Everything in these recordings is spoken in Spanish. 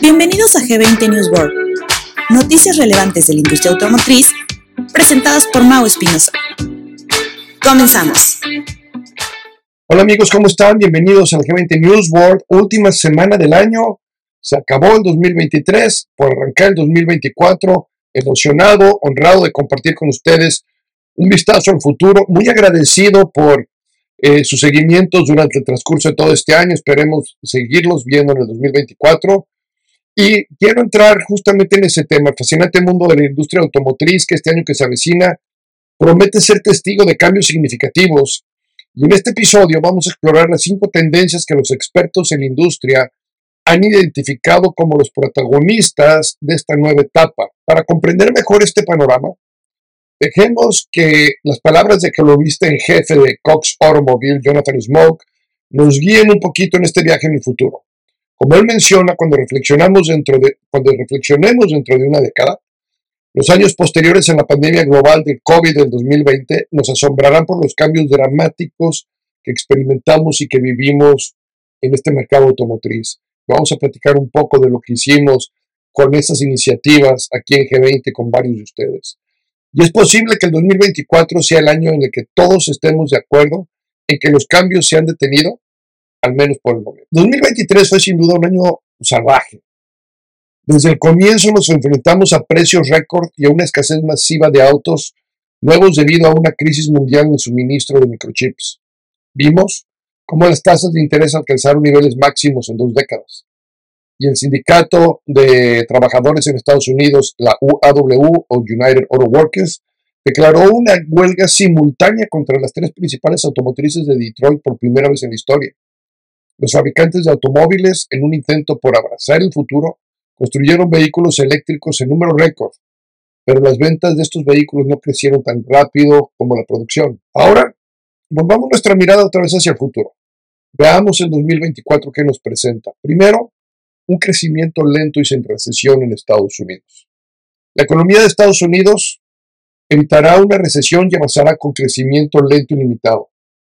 Bienvenidos a G20 News World, noticias relevantes de la industria automotriz presentadas por Mau Espinosa. Comenzamos. Hola amigos, ¿cómo están? Bienvenidos al G20 News World, última semana del año. Se acabó el 2023, por arrancar el 2024, emocionado, honrado de compartir con ustedes un vistazo al futuro, muy agradecido por eh, sus seguimientos durante el transcurso de todo este año, esperemos seguirlos viendo en el 2024. Y quiero entrar justamente en ese tema, el fascinante mundo de la industria automotriz que este año que se avecina promete ser testigo de cambios significativos. Y en este episodio vamos a explorar las cinco tendencias que los expertos en la industria han identificado como los protagonistas de esta nueva etapa. Para comprender mejor este panorama, dejemos que las palabras de que lo viste en jefe de Cox Automobile, Jonathan Smoke, nos guíen un poquito en este viaje en el futuro. Como él menciona, cuando reflexionamos dentro de, cuando reflexionemos dentro de una década, los años posteriores en la pandemia global del COVID del 2020 nos asombrarán por los cambios dramáticos que experimentamos y que vivimos en este mercado automotriz. Vamos a platicar un poco de lo que hicimos con esas iniciativas aquí en G20 con varios de ustedes. Y es posible que el 2024 sea el año en el que todos estemos de acuerdo en que los cambios se han detenido, al menos por el momento. 2023 fue sin duda un año salvaje. Desde el comienzo nos enfrentamos a precios récord y a una escasez masiva de autos nuevos debido a una crisis mundial en el suministro de microchips. Vimos cómo las tasas de interés alcanzaron niveles máximos en dos décadas. Y el sindicato de trabajadores en Estados Unidos, la UAW o United Auto Workers, declaró una huelga simultánea contra las tres principales automotrices de Detroit por primera vez en la historia. Los fabricantes de automóviles, en un intento por abrazar el futuro, construyeron vehículos eléctricos en número récord, pero las ventas de estos vehículos no crecieron tan rápido como la producción. Ahora, volvamos nuestra mirada otra vez hacia el futuro. Veamos el 2024 que nos presenta. Primero, un crecimiento lento y sin recesión en Estados Unidos. La economía de Estados Unidos evitará una recesión y avanzará con crecimiento lento y limitado.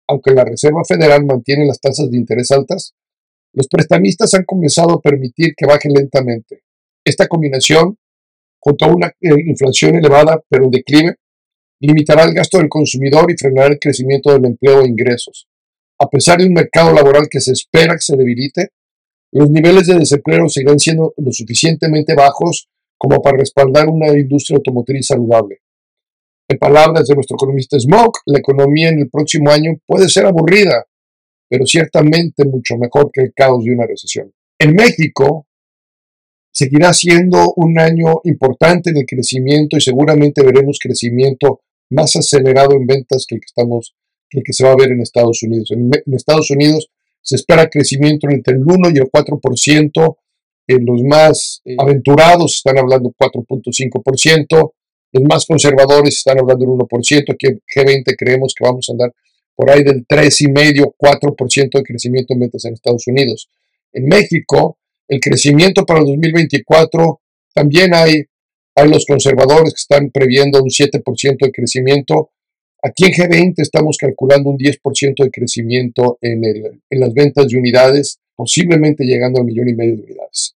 Aunque la Reserva Federal mantiene las tasas de interés altas, los prestamistas han comenzado a permitir que bajen lentamente. Esta combinación, junto a una eh, inflación elevada pero en declive, limitará el gasto del consumidor y frenará el crecimiento del empleo e ingresos. A pesar de un mercado laboral que se espera que se debilite, los niveles de desempleo seguirán siendo lo suficientemente bajos como para respaldar una industria automotriz saludable. En palabras de nuestro economista Smoke, la economía en el próximo año puede ser aburrida, pero ciertamente mucho mejor que el caos de una recesión. En México seguirá siendo un año importante el crecimiento y seguramente veremos crecimiento más acelerado en ventas que, el que se va a ver en Estados Unidos. En, Estados Unidos se espera crecimiento entre el 1 y el 4%, en los más eh, aventurados están hablando 4.5%, los más conservadores están hablando del 1%, aquí en G20 creemos que vamos a andar por ahí del 3,5, 4% de crecimiento en ventas en Estados Unidos. En México, el crecimiento para el 2024 también hay, hay los conservadores que están previendo un 7% de crecimiento Aquí en G20 estamos calculando un 10% de crecimiento en, el, en, las ventas de unidades, posiblemente llegando al millón y medio de unidades.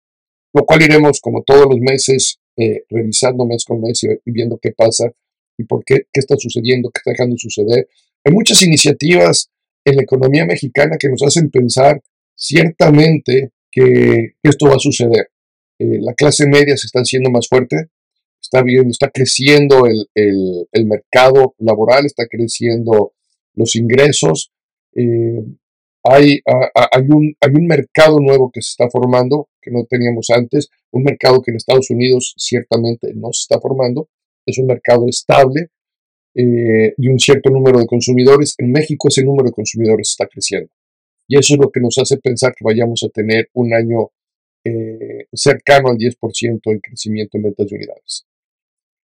Lo cual iremos, como todos los meses, eh, revisando mes con mes y, viendo qué pasa y por qué, qué está sucediendo, qué está dejando suceder. Hay muchas iniciativas en la economía mexicana que nos hacen pensar ciertamente que, esto va a suceder. Eh, la clase media se está haciendo más fuerte, está viendo, está creciendo el, mercado laboral, está creciendo los ingresos. Eh, hay, hay, un, hay un mercado nuevo que se está formando que no teníamos antes, un mercado que en Estados Unidos ciertamente no se está formando, es un mercado estable eh, de un cierto número de consumidores. En México ese número de consumidores está creciendo. Y eso es lo que nos hace pensar que vayamos a tener un año eh, cercano al 10% en crecimiento en ventas de unidades.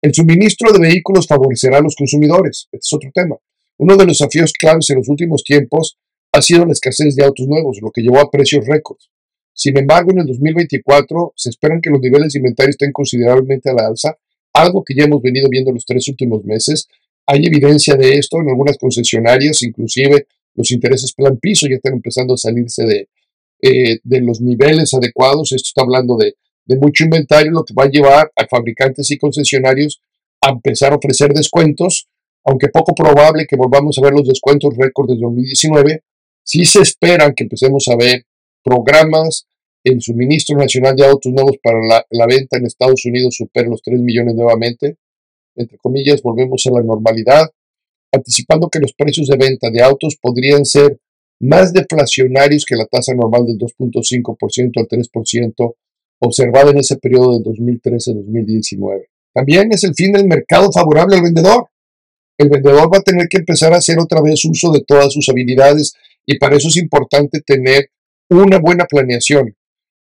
El suministro de vehículos favorecerá a los consumidores. Este es otro tema. Uno de los desafíos claves en los últimos tiempos ha sido la escasez de autos nuevos, lo que llevó a precios récords. Sin embargo, en el 2024 se esperan que los niveles de inventario estén considerablemente a la alza, algo que ya hemos venido viendo los tres últimos meses. Hay evidencia de esto en algunas concesionarias, inclusive los intereses plan piso ya están empezando a salirse de, eh, de los niveles adecuados. Esto está hablando de, de mucho inventario, lo que va a llevar a fabricantes y concesionarios a empezar a ofrecer descuentos, aunque poco probable que volvamos a ver los descuentos récord de 2019, sí se esperan que empecemos a ver programas, el suministro nacional de autos nuevos para la, la venta en Estados Unidos supera los 3 millones nuevamente, entre comillas, volvemos a la normalidad, anticipando que los precios de venta de autos podrían ser más deflacionarios que la tasa normal del 2.5% al 3% observada en ese periodo del 2013-2019. También es el fin del mercado favorable al vendedor. El vendedor va a tener que empezar a hacer otra vez uso de todas sus habilidades y para eso es importante tener una buena planeación.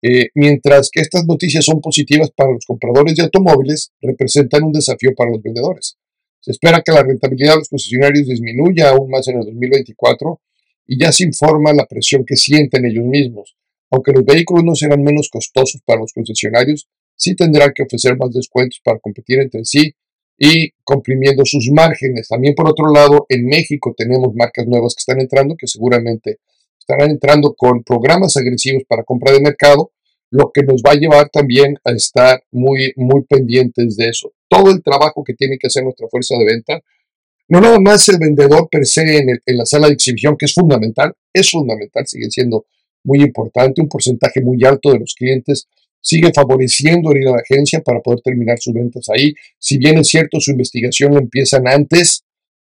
Eh, mientras que estas noticias son positivas para los compradores de automóviles, representan un desafío para los vendedores. Se espera que la rentabilidad de los concesionarios disminuya aún más en el 2024 y ya se informa la presión que sienten ellos mismos. Aunque los vehículos no serán menos costosos para los concesionarios, sí tendrán que ofrecer más descuentos para competir entre sí y comprimiendo sus márgenes. También por otro lado, en México tenemos marcas nuevas que están entrando que seguramente estarán entrando con programas agresivos para compra de mercado, lo que nos va a llevar también a estar muy, muy pendientes de eso. Todo el trabajo que tiene que hacer nuestra fuerza de venta, no nada más el vendedor per se en, en la sala de exhibición, que es fundamental, es fundamental, sigue siendo muy importante, un porcentaje muy alto de los clientes sigue favoreciendo ir a la agencia para poder terminar sus ventas ahí. Si bien es cierto, su investigación empiezan antes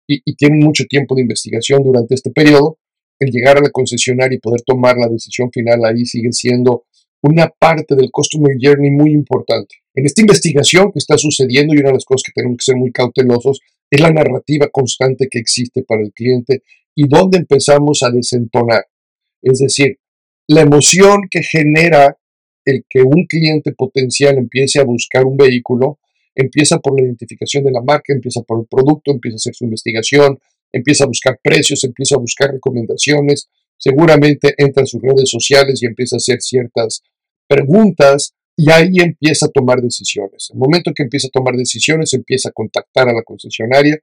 y, tienen mucho tiempo de investigación durante este periodo, el llegar a la concesionaria y poder tomar la decisión final ahí sigue siendo una parte del Customer Journey muy importante. En esta investigación que está sucediendo y una de las cosas que tenemos que ser muy cautelosos es la narrativa constante que existe para el cliente y dónde empezamos a desentonar. Es decir, la emoción que genera el que un cliente potencial empiece a buscar un vehículo empieza por la identificación de la marca, empieza por el producto, empieza a hacer su investigación, empieza a buscar precios, empieza a buscar recomendaciones, seguramente entra a sus redes sociales y empieza a hacer ciertas preguntas y ahí empieza a tomar decisiones. El momento que empieza a tomar decisiones, empieza a contactar a la concesionaria.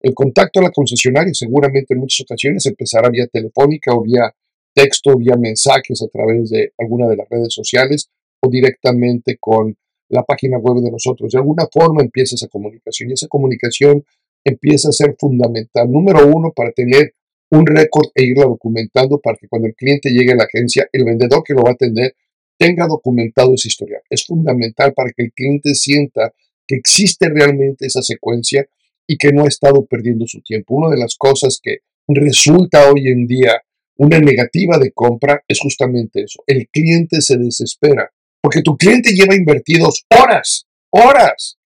El contacto a la concesionaria seguramente en muchas ocasiones empezará vía telefónica o vía texto, vía mensajes a través de alguna de las redes sociales o directamente con la página web de nosotros. De alguna forma empieza esa comunicación y esa comunicación empieza a ser fundamental. Número uno, para tener un récord e irla documentando para que cuando el cliente llegue a la agencia, el vendedor que lo va a atender tenga documentado esa historia. Es fundamental para que el cliente sienta que existe realmente esa secuencia y que no ha estado perdiendo su tiempo. Una de las cosas que resulta hoy en día una negativa de compra es justamente eso. El cliente se desespera porque tu cliente lleva invertidos horas, horas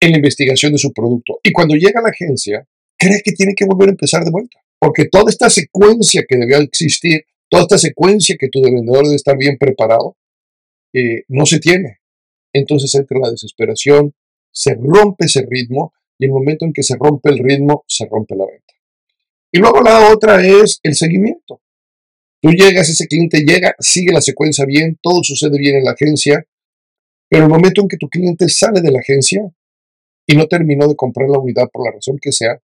en la investigación de su producto. Y cuando llega a la agencia, cree que tiene que volver a empezar de vuelta. Porque toda esta secuencia que debía existir, toda esta secuencia que tu vendedor debe estar bien preparado, eh, no se tiene. Entonces entra la desesperación, se rompe ese ritmo y el momento en que se rompe el ritmo, se rompe la venta. Y luego la otra es el seguimiento. Tú llegas, ese cliente llega, sigue la secuencia bien, todo sucede bien en la agencia, pero el momento en que tu cliente sale de la agencia y no terminó de comprar la unidad por la razón que sea,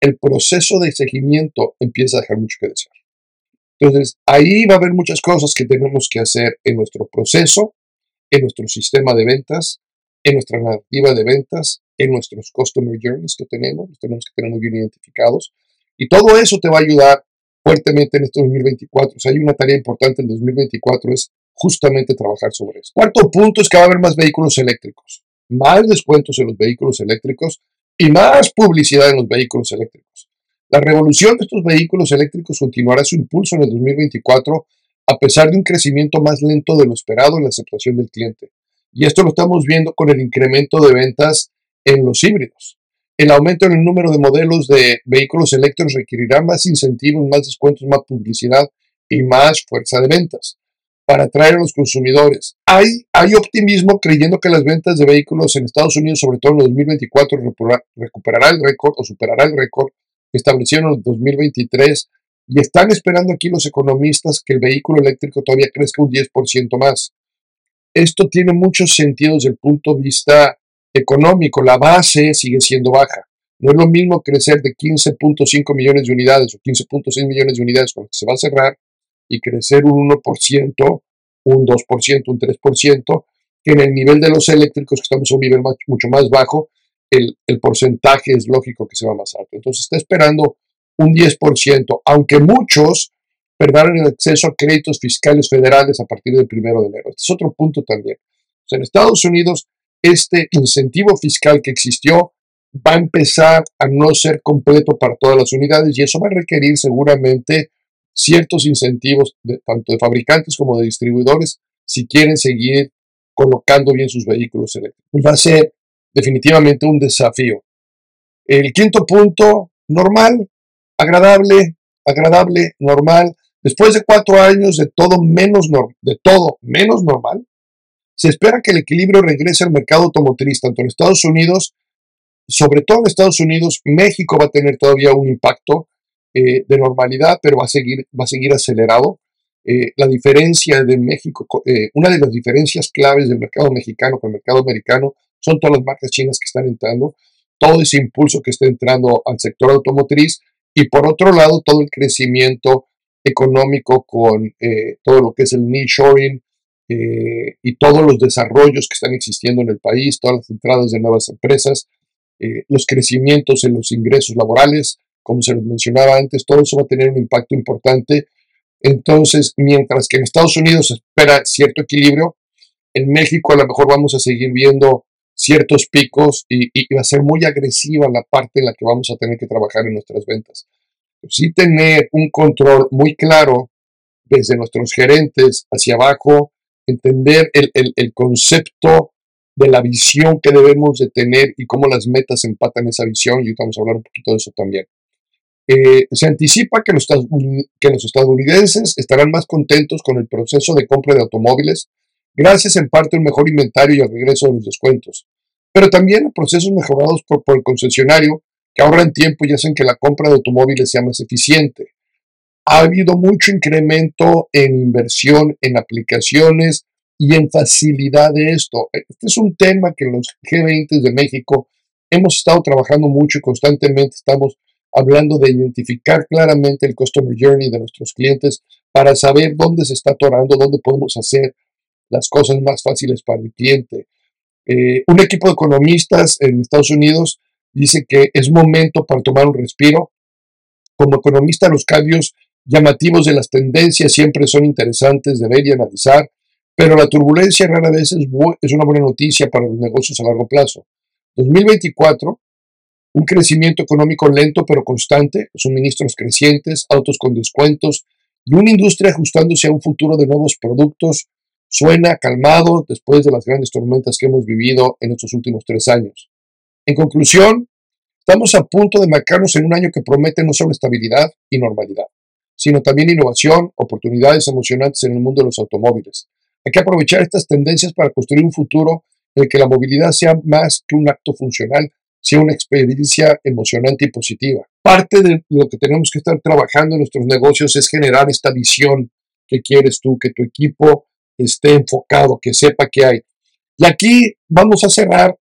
el proceso de seguimiento empieza a dejar mucho que desear. Entonces, ahí va a haber muchas cosas que tenemos que hacer en nuestro proceso, en nuestro sistema de ventas, en nuestra narrativa de ventas, en nuestros customer journeys que tenemos, los tenemos que tener muy bien identificados. Y todo eso te va a ayudar fuertemente en este 2024. O sea, hay una tarea importante en 2024, es justamente trabajar sobre eso. Cuarto punto es que va a haber más vehículos eléctricos, más descuentos en los vehículos eléctricos y más publicidad en los vehículos eléctricos. La revolución de estos vehículos eléctricos continuará su impulso en el 2024 a pesar de un crecimiento más lento de lo esperado en la aceptación del cliente. Y esto lo estamos viendo con el incremento de ventas en los híbridos. El aumento en el número de modelos de vehículos eléctricos requerirá más incentivos, más descuentos, más publicidad y más fuerza de ventas para atraer a los consumidores. Hay, optimismo creyendo que las ventas de vehículos en Estados Unidos, sobre todo en el 2024, recuperará el récord o superará el récord que establecieron en el 2023 y están esperando aquí los economistas que el vehículo eléctrico todavía crezca un 10% más. Esto tiene muchos sentidos desde el punto de vista económico, la base sigue siendo baja. No es lo mismo crecer de 15.5 millones de unidades o 15.6 millones de unidades con lo que se va a cerrar y crecer un 1%, un 2%, un 3%, que en el nivel de los eléctricos, que estamos a un nivel mucho más bajo, el, porcentaje es lógico que sea más alto. Entonces está esperando un 10%, aunque muchos perderán el acceso a créditos fiscales federales a partir del 1 de enero. Este es otro punto también. en Estados Unidos, este incentivo fiscal que existió va a empezar a no ser completo para todas las unidades y eso va a requerir seguramente ciertos incentivos de, tanto de fabricantes como de distribuidores si quieren seguir colocando bien sus vehículos eléctricos. Va a ser definitivamente un desafío. El quinto punto, normal, agradable, agradable, normal. Después de cuatro años de todo menos, de todo menos normal, se espera que el equilibrio regrese al mercado automotriz, tanto en Estados Unidos, sobre todo en Estados Unidos, México va a tener todavía un impacto eh, de normalidad, pero va a seguir, va a seguir acelerado. Eh, la diferencia de México, eh, una de las diferencias claves del mercado mexicano con el mercado americano son todas las marcas chinas que están entrando, todo ese impulso que está entrando al sector automotriz y por otro lado todo el crecimiento económico con todo lo que es el nearshoring, eh, y todos los desarrollos que están existiendo en el país, todas las entradas de nuevas empresas, eh, los crecimientos en los ingresos laborales, como se les mencionaba antes, todo eso va a tener un impacto importante. Entonces, mientras que en Estados Unidos se espera cierto equilibrio, en México a lo mejor vamos a seguir viendo ciertos picos y, y, va a ser muy agresiva la parte en la que vamos a tener que trabajar en nuestras ventas. Sí tener un control muy claro desde nuestros gerentes hacia abajo, entender el, el, concepto de la visión que debemos de tener y cómo las metas empatan esa visión, y vamos a hablar un poquito de eso también. Eh, se anticipa que los, que los estadounidenses estarán más contentos con el proceso de compra de automóviles, gracias en parte al mejor inventario y al regreso de los descuentos, pero también a procesos mejorados por, por el concesionario que ahorran tiempo y hacen que la compra de automóviles sea más eficiente ha habido mucho incremento en inversión en aplicaciones y en facilidad de esto. Este es un tema que los G20 de México hemos estado trabajando mucho y constantemente estamos hablando de identificar claramente el customer journey de nuestros clientes para saber dónde se está atorando, dónde podemos hacer las cosas más fáciles para el cliente. Eh, un equipo de economistas en Estados Unidos dice que es momento para tomar un respiro. Como economista, los cambios llamativos de las tendencias siempre son interesantes de ver y analizar, pero la turbulencia rara vez es, una buena noticia para los negocios a largo plazo. 2024, un crecimiento económico lento pero constante, suministros crecientes, autos con descuentos y una industria ajustándose a un futuro de nuevos productos, suena calmado después de las grandes tormentas que hemos vivido en estos últimos tres años. En conclusión, estamos a punto de marcarnos en un año que promete no solo estabilidad y normalidad sino también innovación, oportunidades emocionantes en el mundo de los automóviles. Hay que aprovechar estas tendencias para construir un futuro en el que la movilidad sea más que un acto funcional, sea una experiencia emocionante y positiva. Parte de lo que tenemos que estar trabajando en nuestros negocios es generar esta visión que quieres tú, que tu equipo esté enfocado, que sepa que hay. Y aquí vamos a cerrar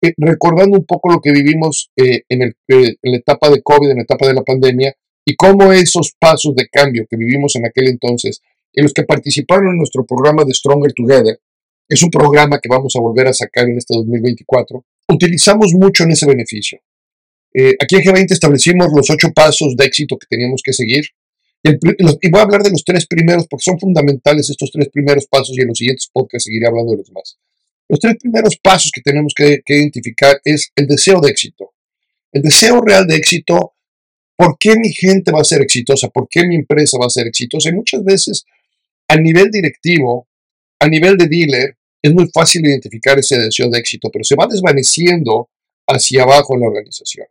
eh, recordando un poco lo que vivimos eh, en, el, eh, en la etapa de COVID, en la etapa de la pandemia, y cómo esos pasos de cambio que vivimos en aquel entonces, en los que participaron en nuestro programa de Stronger Together, es un programa que vamos a volver a sacar en este 2024, utilizamos mucho en ese beneficio. Eh, aquí en G20 establecimos los ocho pasos de éxito que teníamos que seguir. y voy a hablar de los tres primeros porque son fundamentales estos tres primeros pasos y en los siguientes podcasts seguiré hablando de los más. Los tres primeros pasos que tenemos que identificar es el deseo de éxito. El deseo real de éxito ¿Por qué mi gente va a ser exitosa? ¿Por qué mi empresa va a ser exitosa? Y muchas veces a nivel directivo, a nivel de dealer, es muy fácil identificar ese deseo de éxito, pero se va desvaneciendo hacia abajo en la organización.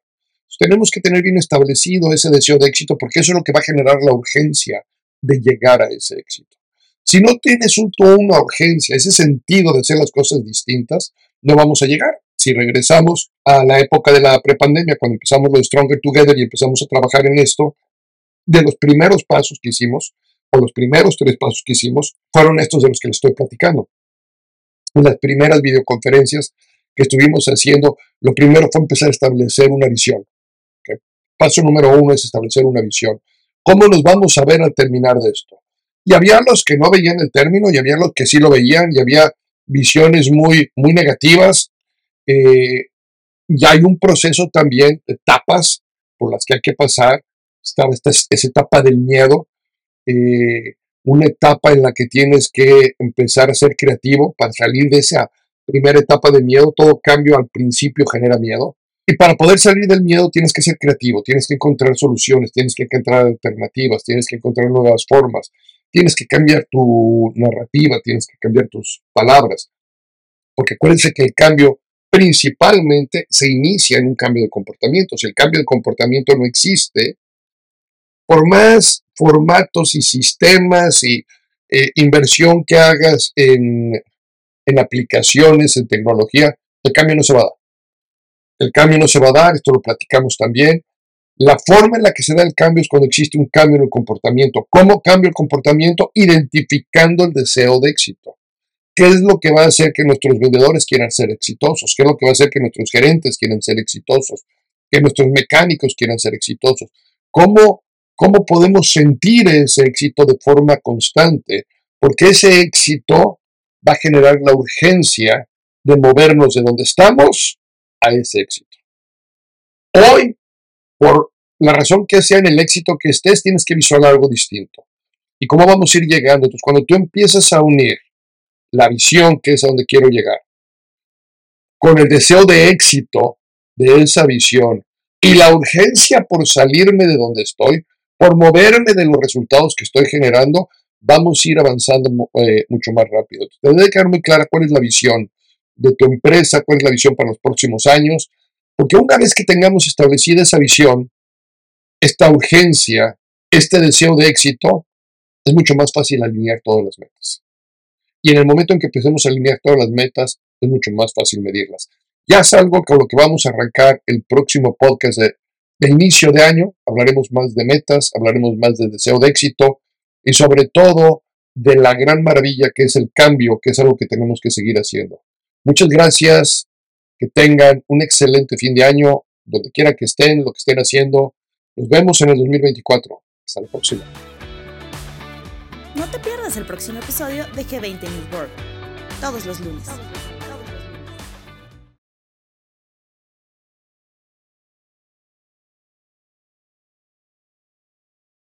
tenemos que tener bien establecido ese deseo de éxito porque eso es lo que va a generar la urgencia de llegar a ese éxito. Si no tienes un, una urgencia, ese sentido de hacer las cosas distintas, no vamos a llegar si regresamos a la época de la prepandemia, cuando empezamos lo de Stronger Together y empezamos a trabajar en esto, de los primeros pasos que hicimos, o los primeros tres pasos que hicimos, fueron estos de los que les estoy platicando. Las primeras videoconferencias que estuvimos haciendo, lo primero fue empezar a establecer una visión. Paso número uno es establecer una visión. ¿Cómo nos vamos a ver al terminar de esto? Y había los que no veían el término y había los que sí lo veían y había visiones muy, muy negativas. Eh, y hay un proceso también, etapas por las que hay que pasar. Estaba esta, esa etapa del miedo, eh, una etapa en la que tienes que empezar a ser creativo para salir de esa primera etapa de miedo. Todo cambio al principio genera miedo. Y para poder salir del miedo tienes que ser creativo, tienes que encontrar soluciones, tienes que encontrar alternativas, tienes que encontrar nuevas formas, tienes que cambiar tu narrativa, tienes que cambiar tus palabras. Porque acuérdense que el cambio principalmente se inicia en un cambio de comportamiento. Si el cambio de comportamiento no existe, por más formatos y sistemas y eh, inversión que hagas en, en aplicaciones, en tecnología, el cambio no se va a dar. El cambio no se va a dar, esto lo platicamos también. La forma en la que se da el cambio es cuando existe un cambio en el comportamiento. ¿Cómo cambia el comportamiento? Identificando el deseo de éxito. ¿Qué es lo que va a hacer que nuestros vendedores quieran ser exitosos? ¿Qué es lo que va a hacer que nuestros gerentes quieran ser exitosos? Que nuestros mecánicos quieran ser exitosos. ¿Cómo, cómo podemos sentir ese éxito de forma constante? Porque ese éxito va a generar la urgencia de movernos de donde estamos a ese éxito. Hoy, por la razón que sea en el éxito que estés, tienes que visualizar algo distinto. ¿Y cómo vamos a ir llegando? Entonces, cuando tú empiezas a unir la visión, que es a donde quiero llegar, con el deseo de éxito de esa visión y la urgencia por salirme de donde estoy, por moverme de los resultados que estoy generando, vamos a ir avanzando eh, mucho más rápido. Te debe quedar muy clara cuál es la visión de tu empresa, cuál es la visión para los próximos años, porque una vez que tengamos establecida esa visión, esta urgencia, este deseo de éxito, es mucho más fácil alinear todas las metas. Y en el momento en que empecemos a alinear todas las metas, es mucho más fácil medirlas. Ya es algo con lo que vamos a arrancar el próximo podcast de, inicio de año. Hablaremos más de metas, hablaremos más de deseo de éxito y sobre todo de la gran maravilla que es el cambio, que es algo que tenemos que seguir haciendo. Muchas gracias, que tengan un excelente fin de año, donde quiera que estén, lo que estén haciendo. Nos vemos en el 2024. Hasta la próxima. Pierdas el próximo episodio de G20 News World, todos los lunes.